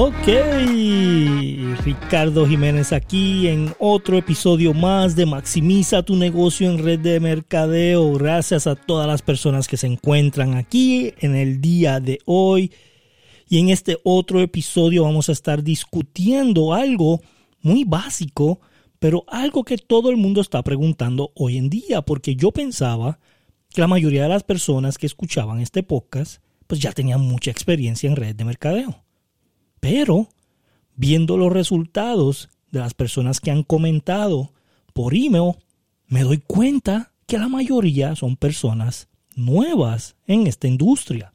Ok, Ricardo Jiménez aquí en otro episodio más de Maximiza tu negocio en red de mercadeo. Gracias a todas las personas que se encuentran aquí en el día de hoy. Y en este otro episodio vamos a estar discutiendo algo muy básico, pero algo que todo el mundo está preguntando hoy en día, porque yo pensaba que la mayoría de las personas que escuchaban este podcast pues ya tenían mucha experiencia en red de mercadeo. Pero, viendo los resultados de las personas que han comentado por email, me doy cuenta que la mayoría son personas nuevas en esta industria.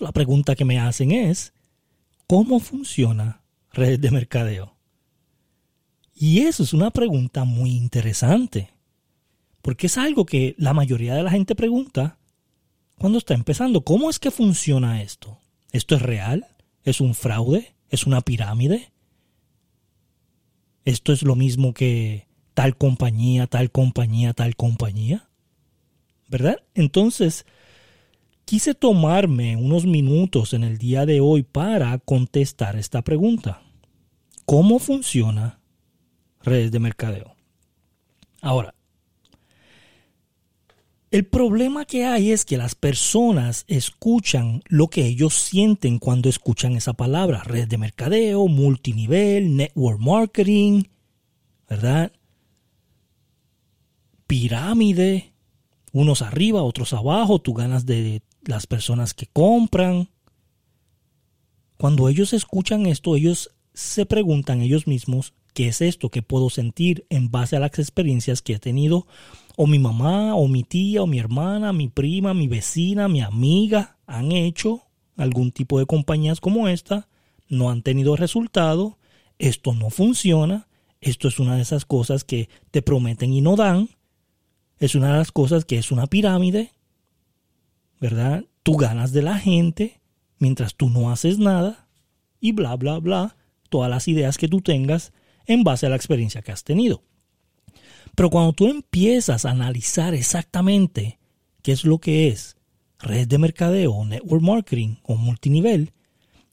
la pregunta que me hacen es, ¿cómo funciona red de mercadeo? Y eso es una pregunta muy interesante, porque es algo que la mayoría de la gente pregunta cuando está empezando. ¿Cómo es que funciona esto? ¿Esto es real? ¿Es un fraude? ¿Es una pirámide? ¿Esto es lo mismo que tal compañía, tal compañía, tal compañía? ¿Verdad? Entonces, quise tomarme unos minutos en el día de hoy para contestar esta pregunta. ¿Cómo funciona redes de mercadeo? Ahora, el problema que hay es que las personas escuchan lo que ellos sienten cuando escuchan esa palabra. Red de mercadeo, multinivel, network marketing, ¿verdad? Pirámide, unos arriba, otros abajo, tú ganas de las personas que compran. Cuando ellos escuchan esto, ellos se preguntan ellos mismos, ¿qué es esto que puedo sentir en base a las experiencias que he tenido o mi mamá, o mi tía, o mi hermana, mi prima, mi vecina, mi amiga han hecho algún tipo de compañías como esta, no han tenido resultado, esto no funciona, esto es una de esas cosas que te prometen y no dan, es una de las cosas que es una pirámide, ¿verdad? Tú ganas de la gente mientras tú no haces nada y bla, bla, bla, todas las ideas que tú tengas en base a la experiencia que has tenido. Pero cuando tú empiezas a analizar exactamente qué es lo que es red de mercadeo, network marketing o multinivel,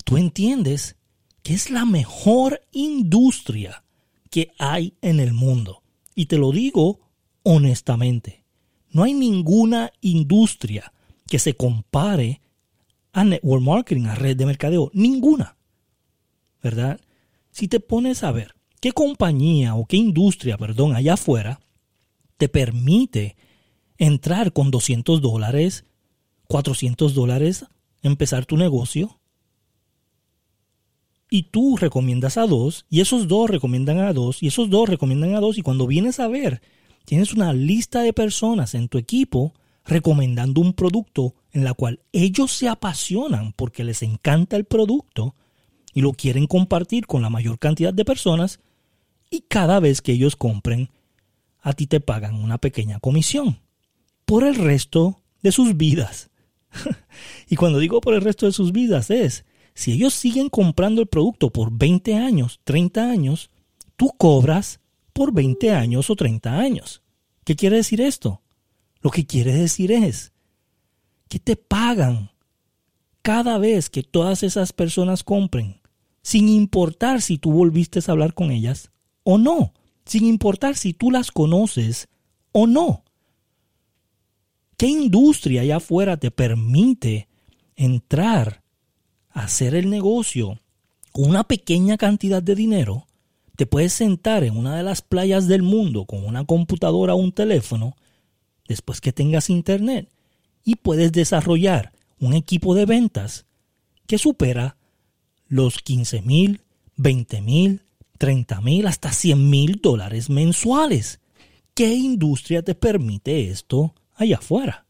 tú entiendes que es la mejor industria que hay en el mundo. Y te lo digo honestamente, no hay ninguna industria que se compare a network marketing, a red de mercadeo, ninguna. ¿Verdad? Si te pones a ver ¿Qué compañía o qué industria, perdón, allá afuera te permite entrar con 200 dólares, 400 dólares, empezar tu negocio? Y tú recomiendas a dos, y esos dos recomiendan a dos, y esos dos recomiendan a dos, y cuando vienes a ver, tienes una lista de personas en tu equipo recomendando un producto en la cual ellos se apasionan porque les encanta el producto y lo quieren compartir con la mayor cantidad de personas, y cada vez que ellos compren, a ti te pagan una pequeña comisión por el resto de sus vidas. y cuando digo por el resto de sus vidas es, si ellos siguen comprando el producto por 20 años, 30 años, tú cobras por 20 años o 30 años. ¿Qué quiere decir esto? Lo que quiere decir es que te pagan cada vez que todas esas personas compren, sin importar si tú volviste a hablar con ellas o no, sin importar si tú las conoces o no. ¿Qué industria allá afuera te permite entrar a hacer el negocio con una pequeña cantidad de dinero? Te puedes sentar en una de las playas del mundo con una computadora o un teléfono después que tengas internet y puedes desarrollar un equipo de ventas que supera los 15 mil, 20 mil, 30 mil hasta 100 mil dólares mensuales. ¿Qué industria te permite esto allá afuera?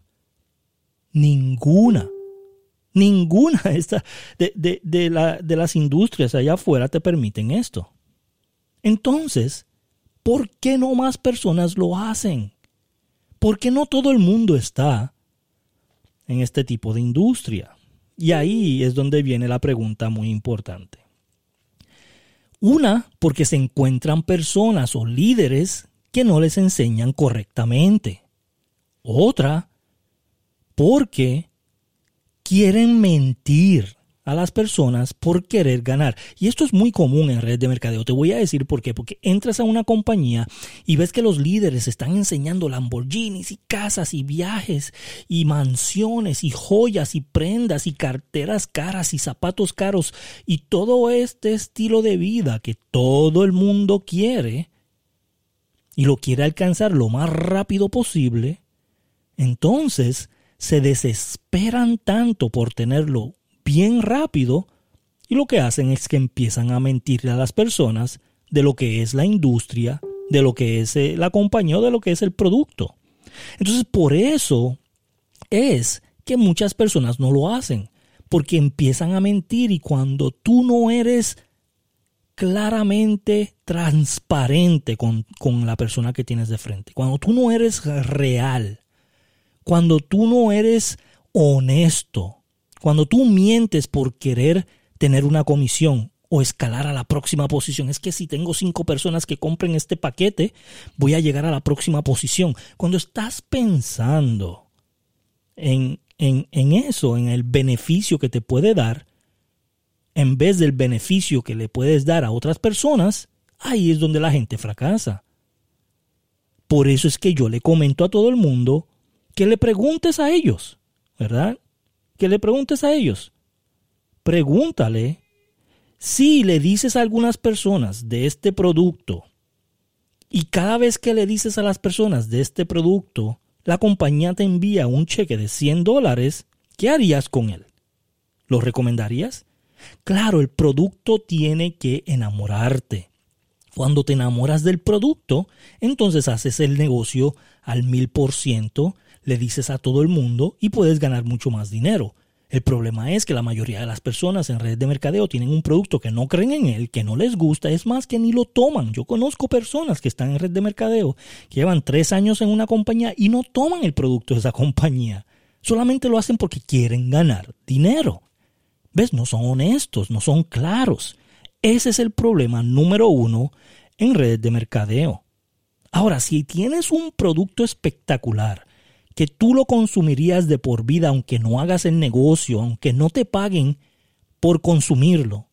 Ninguna. Ninguna de, de, de las industrias allá afuera te permiten esto. Entonces, ¿por qué no más personas lo hacen? ¿Por qué no todo el mundo está en este tipo de industria? Y ahí es donde viene la pregunta muy importante. Una, porque se encuentran personas o líderes que no les enseñan correctamente. Otra, porque quieren mentir a las personas por querer ganar. Y esto es muy común en redes de mercadeo. Te voy a decir por qué. Porque entras a una compañía y ves que los líderes están enseñando Lamborghinis y casas y viajes y mansiones y joyas y prendas y carteras caras y zapatos caros y todo este estilo de vida que todo el mundo quiere y lo quiere alcanzar lo más rápido posible. Entonces se desesperan tanto por tenerlo bien rápido y lo que hacen es que empiezan a mentirle a las personas de lo que es la industria, de lo que es eh, la compañía o de lo que es el producto. Entonces por eso es que muchas personas no lo hacen, porque empiezan a mentir y cuando tú no eres claramente transparente con, con, la persona que tienes de frente, cuando tú no eres real, cuando tú no eres honesto, cuando tú mientes por querer tener una comisión o escalar a la próxima posición, es que si tengo cinco personas que compren este paquete, voy a llegar a la próxima posición. Cuando estás pensando en, en, eso, en el beneficio que te puede dar, en vez del beneficio que le puedes dar a otras personas, ahí es donde la gente fracasa. Por eso es que yo le comento a todo el mundo que le preguntes a ellos, ¿verdad? Que le preguntes a ellos. Pregúntale si le dices a algunas personas de este producto y cada vez que le dices a las personas de este producto, la compañía te envía un cheque de 100 dólares, ¿qué harías con él? ¿Lo recomendarías? Claro, el producto tiene que enamorarte. Cuando te enamoras del producto, entonces haces el negocio al mil por ciento le dices a todo el mundo y puedes ganar mucho más dinero. El problema es que la mayoría de las personas en redes de mercadeo tienen un producto que no creen en él, que no les gusta, es más que ni lo toman. Yo conozco personas que están en red de mercadeo, que llevan tres años en una compañía y no toman el producto de esa compañía. Solamente lo hacen porque quieren ganar dinero. ¿Ves? No son honestos, no son claros. Ese es el problema número uno en redes de mercadeo. Ahora, si tienes un producto espectacular, que tú lo consumirías de por vida aunque no hagas el negocio, aunque no te paguen por consumirlo.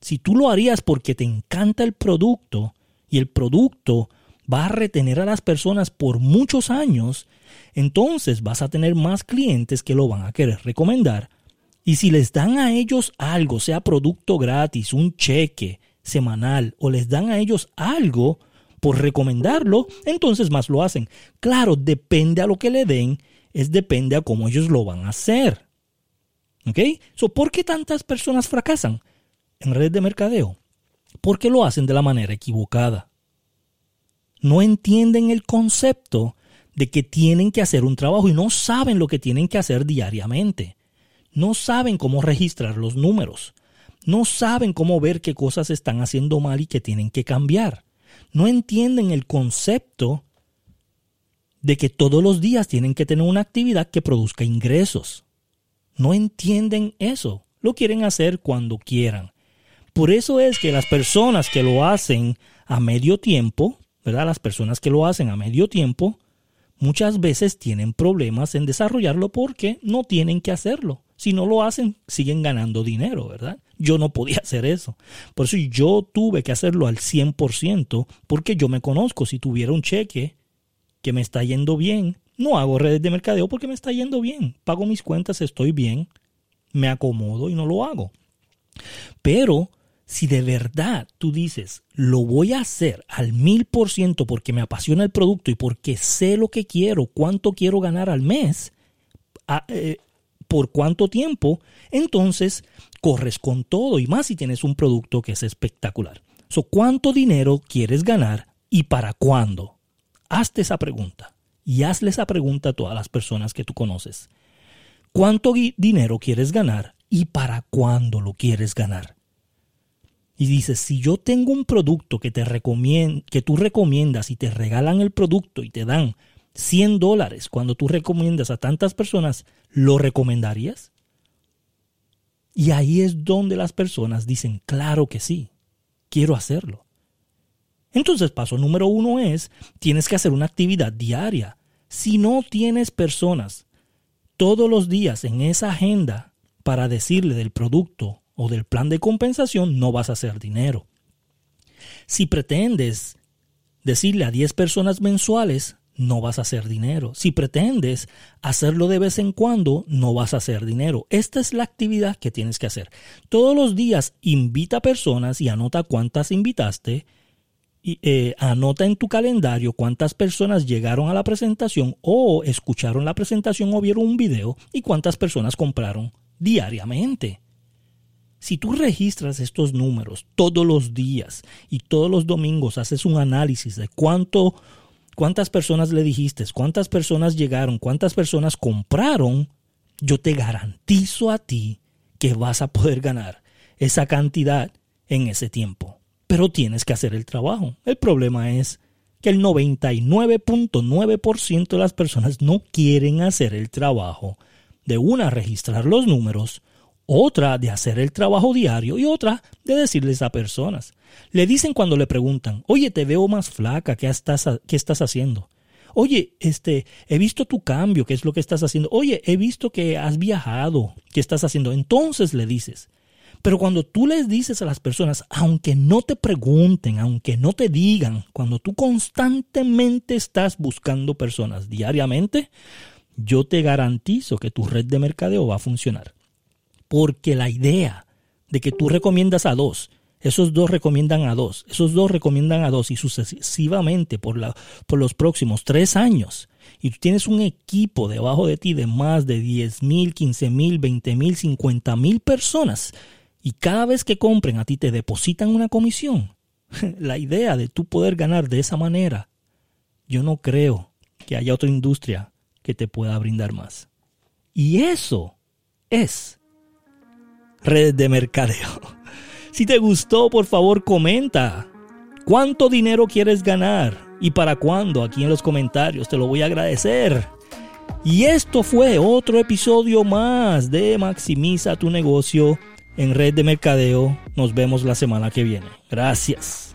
Si tú lo harías porque te encanta el producto y el producto va a retener a las personas por muchos años, entonces vas a tener más clientes que lo van a querer recomendar. Y si les dan a ellos algo, sea producto gratis, un cheque semanal, o les dan a ellos algo, por recomendarlo, entonces más lo hacen. Claro, depende a lo que le den, es depende a cómo ellos lo van a hacer. ¿Ok? So, ¿Por qué tantas personas fracasan en red de mercadeo? Porque lo hacen de la manera equivocada. No entienden el concepto de que tienen que hacer un trabajo y no saben lo que tienen que hacer diariamente. No saben cómo registrar los números. No saben cómo ver qué cosas están haciendo mal y que tienen que cambiar no entienden el concepto de que todos los días tienen que tener una actividad que produzca ingresos. No entienden eso. Lo quieren hacer cuando quieran. Por eso es que las personas que lo hacen a medio tiempo, ¿verdad? Las personas que lo hacen a medio tiempo, muchas veces tienen problemas en desarrollarlo porque no tienen que hacerlo. Si no lo hacen, siguen ganando dinero, ¿verdad? Yo no podía hacer eso. Por eso yo tuve que hacerlo al 100% porque yo me conozco. Si tuviera un cheque que me está yendo bien, no hago redes de mercadeo porque me está yendo bien. Pago mis cuentas, estoy bien, me acomodo y no lo hago. Pero si de verdad tú dices, lo voy a hacer al mil por ciento porque me apasiona el producto y porque sé lo que quiero, cuánto quiero ganar al mes, eh, por cuánto tiempo, entonces corres con todo y más si tienes un producto que es espectacular. So, ¿Cuánto dinero quieres ganar y para cuándo? Hazte esa pregunta y hazle esa pregunta a todas las personas que tú conoces. ¿Cuánto dinero quieres ganar y para cuándo lo quieres ganar? Y dices, si yo tengo un producto que, te que tú recomiendas y te regalan el producto y te dan 100 dólares cuando tú recomiendas a tantas personas, ¿lo recomendarías? Y ahí es donde las personas dicen, claro que sí, quiero hacerlo. Entonces, paso número uno es, tienes que hacer una actividad diaria. Si no tienes personas todos los días en esa agenda para decirle del producto o del plan de compensación, no vas a hacer dinero. Si pretendes decirle a 10 personas mensuales, no vas a hacer dinero. Si pretendes hacerlo de vez en cuando, no vas a hacer dinero. Esta es la actividad que tienes que hacer. Todos los días invita personas y anota cuántas invitaste. Y, eh, anota en tu calendario cuántas personas llegaron a la presentación o escucharon la presentación o vieron un video y cuántas personas compraron diariamente. Si tú registras estos números todos los días y todos los domingos haces un análisis de cuánto, cuántas personas le dijiste, cuántas personas llegaron, cuántas personas compraron, yo te garantizo a ti que vas a poder ganar esa cantidad en ese tiempo. Pero tienes que hacer el trabajo. El problema es que el 99.9% de las personas no quieren hacer el trabajo de una registrar los números otra de hacer el trabajo diario y otra de decirles a personas. Le dicen cuando le preguntan, oye, te veo más flaca, ¿qué estás, haciendo? Oye, este, he visto tu cambio, ¿qué es lo que estás haciendo? Oye, he visto que has viajado, ¿qué estás haciendo? Entonces le dices. Pero cuando tú les dices a las personas, aunque no te pregunten, aunque no te digan, cuando tú constantemente estás buscando personas diariamente, yo te garantizo que tu red de mercadeo va a funcionar. Porque la idea de que tú recomiendas a dos, esos dos recomiendan a dos, esos dos recomiendan a dos y sucesivamente por, los próximos tres años, y tú tienes un equipo debajo de ti de más de 10 mil, 15 mil, 20 mil, 50 mil personas, y cada vez que compren a ti te depositan una comisión, la idea de tú poder ganar de esa manera, yo no creo que haya otra industria que te pueda brindar más. Y eso es redes de mercadeo. Si te gustó, por favor comenta. ¿Cuánto dinero quieres ganar? ¿Y para cuándo? Aquí en los comentarios te lo voy a agradecer. Y esto fue otro episodio más de Maximiza tu negocio en red de mercadeo. Nos vemos la semana que viene. Gracias.